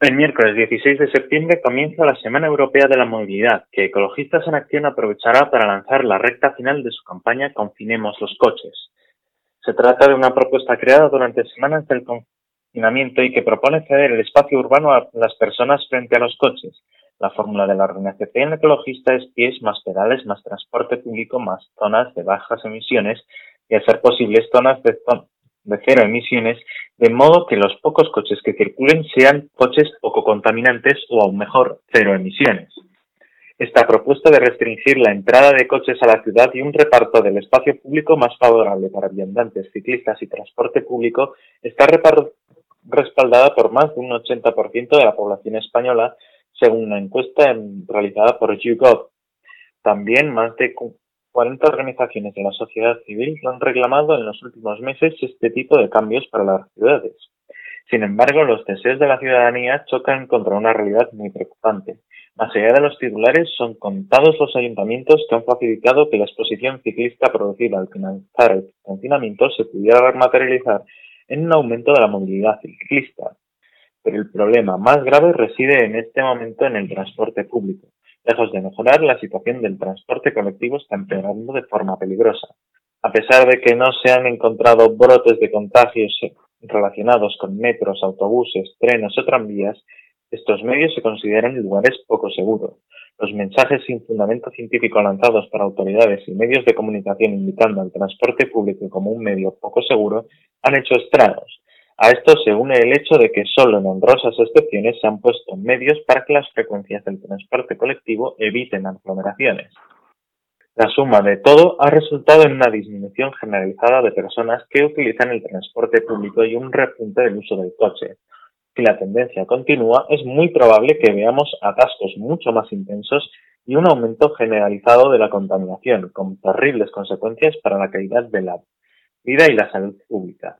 El miércoles 16 de septiembre comienza la Semana Europea de la Movilidad, que Ecologistas en Acción aprovechará para lanzar la recta final de su campaña Confinemos los coches. Se trata de una propuesta creada durante semanas del confinamiento y que propone ceder el espacio urbano a las personas frente a los coches. La fórmula de la organización ecologista es pies más pedales más transporte público más zonas de bajas emisiones y, a ser posible, zonas de cero emisiones, de modo que los pocos coches que circulen sean coches poco contaminantes o aún mejor, cero emisiones. Esta propuesta de restringir la entrada de coches a la ciudad y un reparto del espacio público más favorable para viandantes, ciclistas y transporte público está respaldada por más de un 80% de la población española, según una encuesta realizada por YouGov. También más de 40 organizaciones de la sociedad civil han reclamado en los últimos meses este tipo de cambios para las ciudades. Sin embargo, los deseos de la ciudadanía chocan contra una realidad muy preocupante. Más allá de los titulares, son contados los ayuntamientos que han facilitado que la exposición ciclista producida al finalizar el confinamiento se pudiera materializar en un aumento de la movilidad ciclista. Pero el problema más grave reside en este momento en el transporte público. Lejos de mejorar, la situación del transporte colectivo está empeorando de forma peligrosa. A pesar de que no se han encontrado brotes de contagios relacionados con metros, autobuses, trenes o tranvías, estos medios se consideran lugares poco seguros. Los mensajes sin fundamento científico lanzados por autoridades y medios de comunicación invitando al transporte público como un medio poco seguro han hecho estragos. A esto se une el hecho de que solo en honrosas excepciones se han puesto medios para que las frecuencias del transporte colectivo eviten aglomeraciones. La suma de todo ha resultado en una disminución generalizada de personas que utilizan el transporte público y un repunte del uso del coche. Si la tendencia continúa, es muy probable que veamos atascos mucho más intensos y un aumento generalizado de la contaminación, con terribles consecuencias para la calidad de la vida y la salud pública.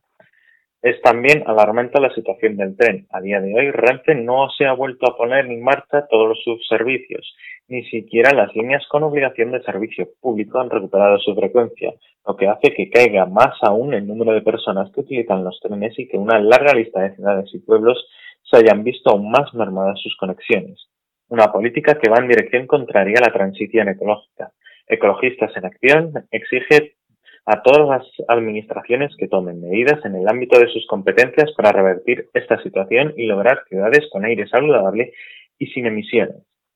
Es también alarmante la situación del tren. A día de hoy, Renfe no se ha vuelto a poner en marcha todos sus servicios. Ni siquiera las líneas con obligación de servicio público han recuperado su frecuencia, lo que hace que caiga más aún el número de personas que utilizan los trenes y que una larga lista de ciudades y pueblos se hayan visto aún más mermadas sus conexiones. Una política que va en dirección contraria a la transición ecológica. Ecologistas en Acción exige a todas las administraciones que tomen medidas en el ámbito de sus competencias para revertir esta situación y lograr ciudades con aire saludable y sin emisiones.